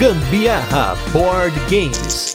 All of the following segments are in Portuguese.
Gambiarra Board Games.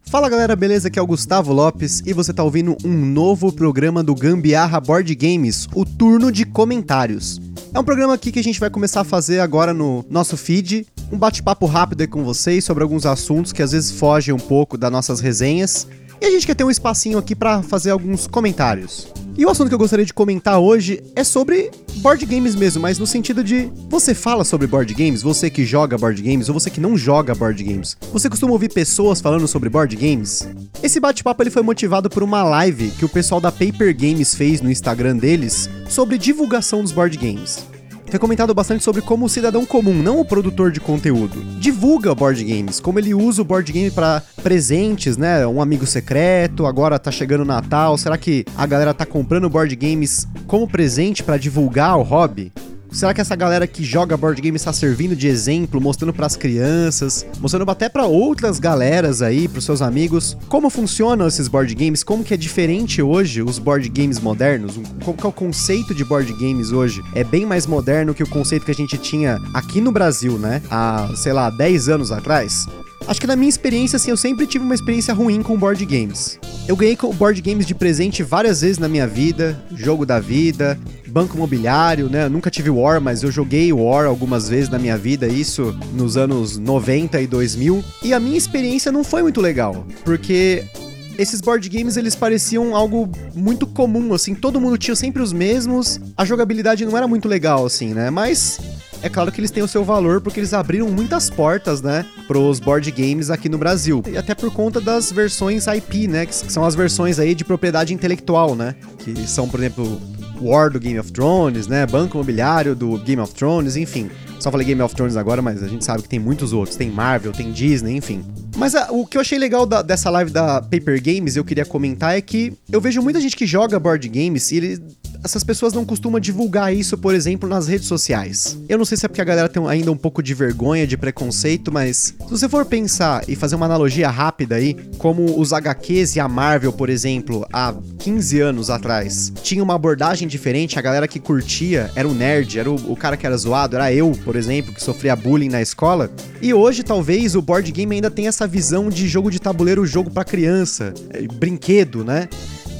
Fala galera, beleza? Aqui é o Gustavo Lopes e você tá ouvindo um novo programa do Gambiarra Board Games, o turno de comentários. É um programa aqui que a gente vai começar a fazer agora no nosso feed, um bate-papo rápido aí com vocês sobre alguns assuntos que às vezes fogem um pouco das nossas resenhas. E a gente quer ter um espacinho aqui para fazer alguns comentários. E o assunto que eu gostaria de comentar hoje é sobre board games mesmo, mas no sentido de você fala sobre board games, você que joga board games ou você que não joga board games. Você costuma ouvir pessoas falando sobre board games? Esse bate-papo ele foi motivado por uma live que o pessoal da Paper Games fez no Instagram deles sobre divulgação dos board games foi comentado bastante sobre como o cidadão comum, não o produtor de conteúdo, divulga board games, como ele usa o board game para presentes, né? Um amigo secreto, agora tá chegando o Natal, será que a galera tá comprando board games como presente para divulgar o hobby? Será que essa galera que joga board game está servindo de exemplo, mostrando para as crianças, mostrando até para outras galeras aí, para seus amigos, como funcionam esses board games, como que é diferente hoje os board games modernos, qual que é o conceito de board games hoje? É bem mais moderno que o conceito que a gente tinha aqui no Brasil, né? Há, sei lá, 10 anos atrás. Acho que na minha experiência, assim, eu sempre tive uma experiência ruim com board games. Eu ganhei board games de presente várias vezes na minha vida, jogo da vida, banco imobiliário, né? Nunca tive War, mas eu joguei War algumas vezes na minha vida, isso nos anos 90 e 2000. E a minha experiência não foi muito legal, porque esses board games eles pareciam algo muito comum, assim, todo mundo tinha sempre os mesmos, a jogabilidade não era muito legal, assim, né? Mas é claro que eles têm o seu valor porque eles abriram muitas portas, né, pros board games aqui no Brasil. E até por conta das versões IP, né, que são as versões aí de propriedade intelectual, né, que são, por exemplo, War do Game of Thrones, né, Banco Imobiliário do Game of Thrones, enfim. Só falei Game of Thrones agora, mas a gente sabe que tem muitos outros. Tem Marvel, tem Disney, enfim. Mas a, o que eu achei legal da, dessa live da Paper Games, eu queria comentar, é que eu vejo muita gente que joga board games e ele essas pessoas não costumam divulgar isso, por exemplo, nas redes sociais. Eu não sei se é porque a galera tem ainda um pouco de vergonha, de preconceito, mas se você for pensar e fazer uma analogia rápida aí, como os HQs e a Marvel, por exemplo, há 15 anos atrás, tinha uma abordagem diferente, a galera que curtia era o nerd, era o, o cara que era zoado, era eu, por exemplo, que sofria bullying na escola. E hoje, talvez, o board game ainda tenha essa visão de jogo de tabuleiro, jogo para criança, é, brinquedo, né?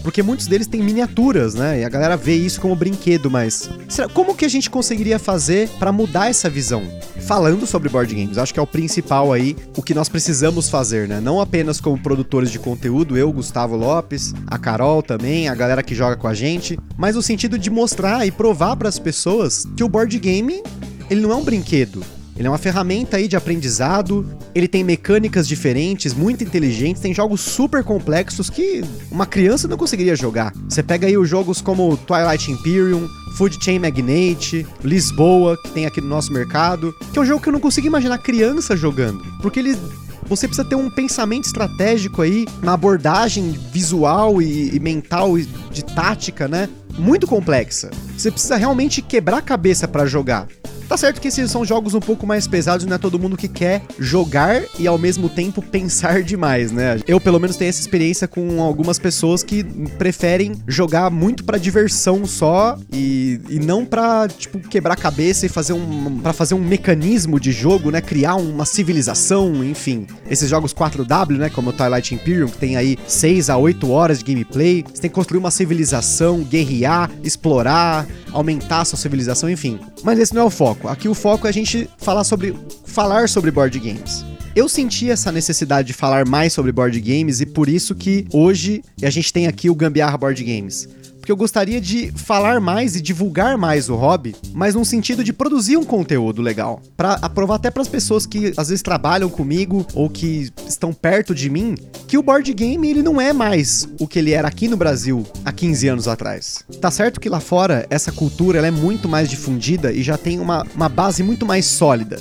Porque muitos deles têm miniaturas, né? E a galera vê isso como brinquedo, mas será, como que a gente conseguiria fazer para mudar essa visão? Falando sobre board games, acho que é o principal aí, o que nós precisamos fazer, né? Não apenas como produtores de conteúdo, eu, Gustavo Lopes, a Carol também, a galera que joga com a gente, mas no sentido de mostrar e provar para as pessoas que o board game ele não é um brinquedo. Ele é uma ferramenta aí de aprendizado, ele tem mecânicas diferentes, muito inteligentes, tem jogos super complexos que uma criança não conseguiria jogar. Você pega aí os jogos como Twilight Imperium, Food Chain Magnate, Lisboa, que tem aqui no nosso mercado, que é um jogo que eu não consigo imaginar criança jogando, porque ele você precisa ter um pensamento estratégico aí, uma abordagem visual e, e mental e de tática, né? Muito complexa. Você precisa realmente quebrar a cabeça para jogar. Tá certo que esses são jogos um pouco mais pesados, não é todo mundo que quer jogar e ao mesmo tempo pensar demais, né? Eu pelo menos tenho essa experiência com algumas pessoas que preferem jogar muito para diversão só e, e não para tipo quebrar cabeça e fazer um para fazer um mecanismo de jogo, né? Criar uma civilização, enfim. Esses jogos 4W, né, como o Twilight Imperium, que tem aí 6 a 8 horas de gameplay, você tem que construir uma civilização, guerrear, explorar, aumentar a sua civilização, enfim. Mas esse não é o foco foco. Aqui o foco é a gente falar sobre falar sobre board games. Eu senti essa necessidade de falar mais sobre board games e por isso que hoje a gente tem aqui o Gambiarra Board Games porque eu gostaria de falar mais e divulgar mais o hobby, mas num sentido de produzir um conteúdo legal, para aprovar até para as pessoas que às vezes trabalham comigo ou que estão perto de mim, que o board game ele não é mais o que ele era aqui no Brasil há 15 anos atrás. Tá certo que lá fora essa cultura ela é muito mais difundida e já tem uma, uma base muito mais sólida.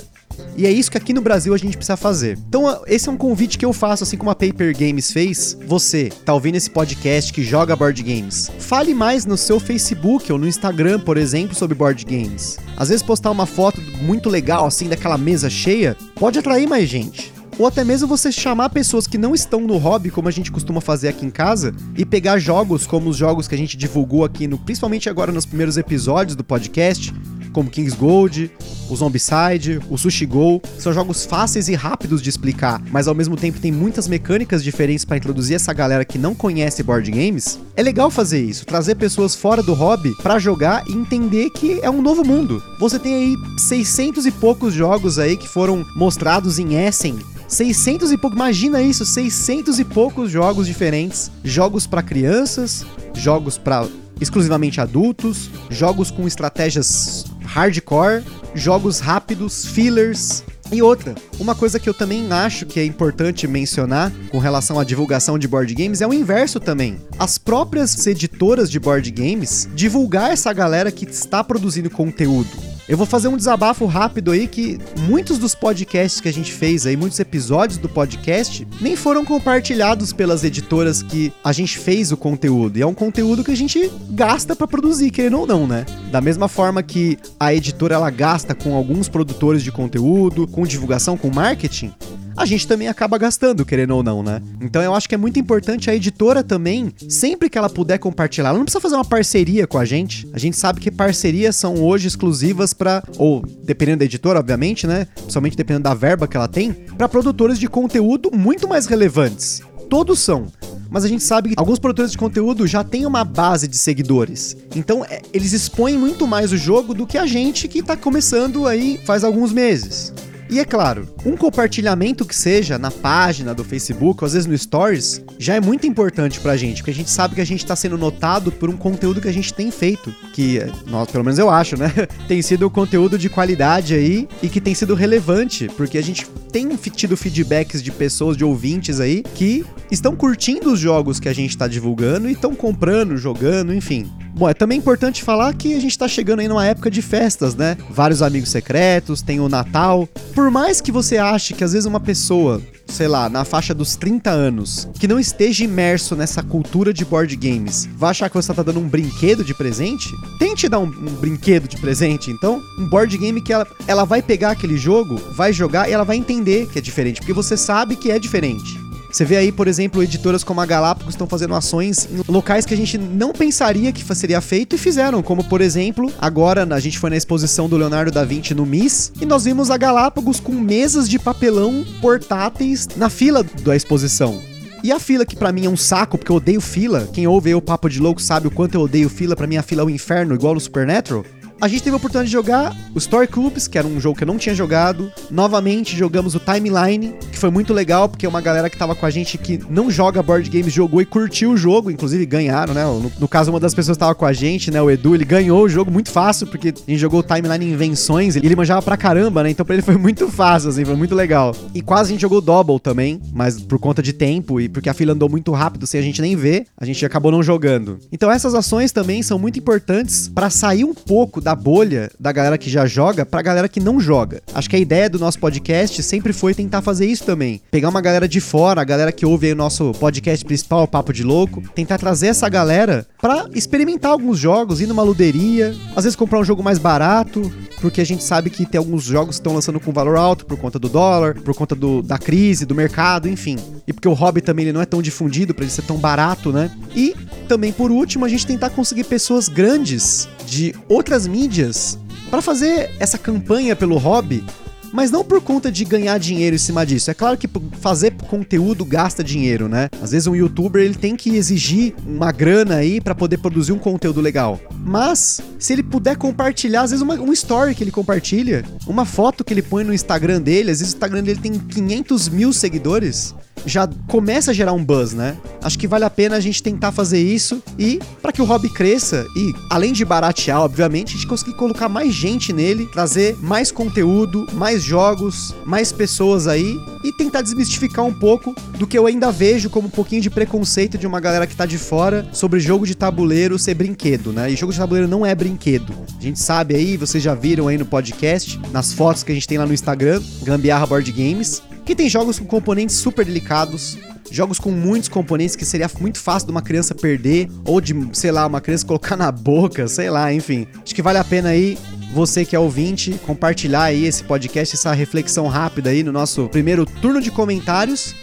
E é isso que aqui no Brasil a gente precisa fazer. Então, esse é um convite que eu faço, assim como a Paper Games fez. Você, tá ouvindo esse podcast que joga board games? Fale mais no seu Facebook ou no Instagram, por exemplo, sobre board games. Às vezes postar uma foto muito legal, assim, daquela mesa cheia, pode atrair mais gente ou até mesmo você chamar pessoas que não estão no hobby, como a gente costuma fazer aqui em casa, e pegar jogos como os jogos que a gente divulgou aqui, no, principalmente agora nos primeiros episódios do podcast, como King's Gold, o Zombicide, o Sushi Go. São jogos fáceis e rápidos de explicar, mas ao mesmo tempo tem muitas mecânicas diferentes para introduzir essa galera que não conhece board games. É legal fazer isso, trazer pessoas fora do hobby para jogar e entender que é um novo mundo. Você tem aí 600 e poucos jogos aí que foram mostrados em Essen 600 e pouco, imagina isso, 600 e poucos jogos diferentes, jogos para crianças, jogos para exclusivamente adultos, jogos com estratégias hardcore, jogos rápidos, fillers, e outra, uma coisa que eu também acho que é importante mencionar com relação à divulgação de board games é o inverso também. As próprias editoras de board games divulgar essa galera que está produzindo conteúdo. Eu vou fazer um desabafo rápido aí que muitos dos podcasts que a gente fez aí, muitos episódios do podcast, nem foram compartilhados pelas editoras que a gente fez o conteúdo. E é um conteúdo que a gente gasta para produzir, querendo ou não, né? Da mesma forma que a editora ela gasta com alguns produtores de conteúdo, com divulgação, com marketing, a gente também acaba gastando, querendo ou não, né? Então eu acho que é muito importante a editora também, sempre que ela puder compartilhar, ela não precisa fazer uma parceria com a gente. A gente sabe que parcerias são hoje exclusivas para ou dependendo da editora, obviamente, né? Principalmente dependendo da verba que ela tem, para produtores de conteúdo muito mais relevantes. Todos são mas a gente sabe que alguns produtores de conteúdo já têm uma base de seguidores. Então, é, eles expõem muito mais o jogo do que a gente que tá começando aí faz alguns meses. E é claro, um compartilhamento que seja na página do Facebook, ou às vezes no Stories, já é muito importante pra gente, porque a gente sabe que a gente tá sendo notado por um conteúdo que a gente tem feito, que nós, pelo menos eu acho, né, tem sido um conteúdo de qualidade aí e que tem sido relevante, porque a gente tem tido feedbacks de pessoas, de ouvintes aí, que estão curtindo os jogos que a gente tá divulgando e estão comprando, jogando, enfim. Bom, é também importante falar que a gente tá chegando aí numa época de festas, né? Vários amigos secretos, tem o Natal. Por mais que você ache que às vezes uma pessoa, sei lá, na faixa dos 30 anos, que não esteja imerso nessa cultura de board games, vai achar que você tá dando um brinquedo de presente? Tente dar um, um brinquedo de presente, então. Um board game que ela, ela vai pegar aquele jogo, vai jogar e ela vai entender que é diferente, porque você sabe que é diferente. Você vê aí, por exemplo, editoras como a Galápagos estão fazendo ações em locais que a gente não pensaria que seria feito e fizeram, como por exemplo, agora a gente foi na exposição do Leonardo da Vinci no MIS e nós vimos a Galápagos com mesas de papelão portáteis na fila da exposição. E a fila, que para mim é um saco, porque eu odeio fila. Quem ouve o Papo de Louco sabe o quanto eu odeio fila. para mim a fila é o um inferno, igual no Supernatural a gente teve a oportunidade de jogar o Story Clubs, que era um jogo que eu não tinha jogado. Novamente jogamos o Timeline, foi muito legal, porque uma galera que tava com a gente que não joga board games jogou e curtiu o jogo, inclusive ganharam, né? No, no caso, uma das pessoas que tava com a gente, né? O Edu, ele ganhou o jogo muito fácil, porque a gente jogou o Timeline Invenções e ele manjava pra caramba, né? Então pra ele foi muito fácil, assim, foi muito legal. E quase a gente jogou Double também, mas por conta de tempo e porque a fila andou muito rápido sem a gente nem ver, a gente acabou não jogando. Então essas ações também são muito importantes para sair um pouco da bolha da galera que já joga pra galera que não joga. Acho que a ideia do nosso podcast sempre foi tentar fazer isso também. Pegar uma galera de fora, a galera que ouve aí o nosso podcast principal, Papo de Louco, tentar trazer essa galera pra experimentar alguns jogos, ir numa luderia, às vezes comprar um jogo mais barato, porque a gente sabe que tem alguns jogos que estão lançando com valor alto por conta do dólar, por conta do, da crise, do mercado, enfim. E porque o hobby também ele não é tão difundido para ele ser tão barato, né? E também por último, a gente tentar conseguir pessoas grandes de outras mídias para fazer essa campanha pelo hobby, mas não por conta de ganhar dinheiro em cima disso. É claro que fazer conteúdo gasta dinheiro, né? Às vezes um youtuber ele tem que exigir uma grana aí para poder produzir um conteúdo legal. Mas se ele puder compartilhar, às vezes uma, um story que ele compartilha, uma foto que ele põe no Instagram dele, às vezes o Instagram dele tem 500 mil seguidores já começa a gerar um buzz, né? Acho que vale a pena a gente tentar fazer isso e para que o hobby cresça e além de baratear, obviamente, a gente conseguir colocar mais gente nele, trazer mais conteúdo, mais jogos, mais pessoas aí e tentar desmistificar um pouco do que eu ainda vejo como um pouquinho de preconceito de uma galera que tá de fora sobre jogo de tabuleiro ser brinquedo, né? E jogo de tabuleiro não é brinquedo. A gente sabe aí, vocês já viram aí no podcast, nas fotos que a gente tem lá no Instagram, Gambiarra Board Games, que tem jogos com componentes super delicados, jogos com muitos componentes que seria muito fácil de uma criança perder, ou de, sei lá, uma criança colocar na boca, sei lá, enfim. Acho que vale a pena aí você que é ouvinte, compartilhar aí esse podcast, essa reflexão rápida aí no nosso primeiro turno de comentários.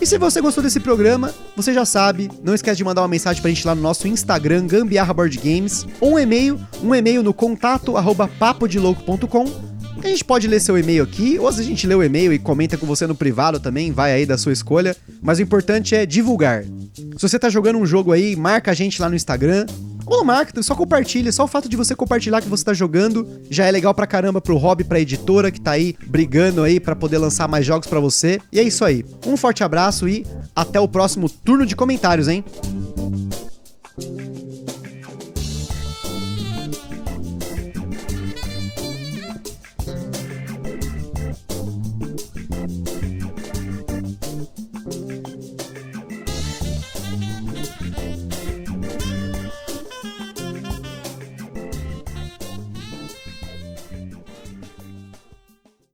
E se você gostou desse programa, você já sabe, não esquece de mandar uma mensagem pra gente lá no nosso Instagram, Gambiarra Board Games, ou um e-mail, um e-mail no contato arroba a gente pode ler seu e-mail aqui, ou se a gente lê o e-mail e comenta com você no privado também, vai aí da sua escolha. Mas o importante é divulgar. Se você tá jogando um jogo aí, marca a gente lá no Instagram. Ou não marca, só compartilha. Só o fato de você compartilhar que você tá jogando já é legal pra caramba pro hobby, pra editora que tá aí brigando aí para poder lançar mais jogos para você. E é isso aí. Um forte abraço e até o próximo turno de comentários, hein?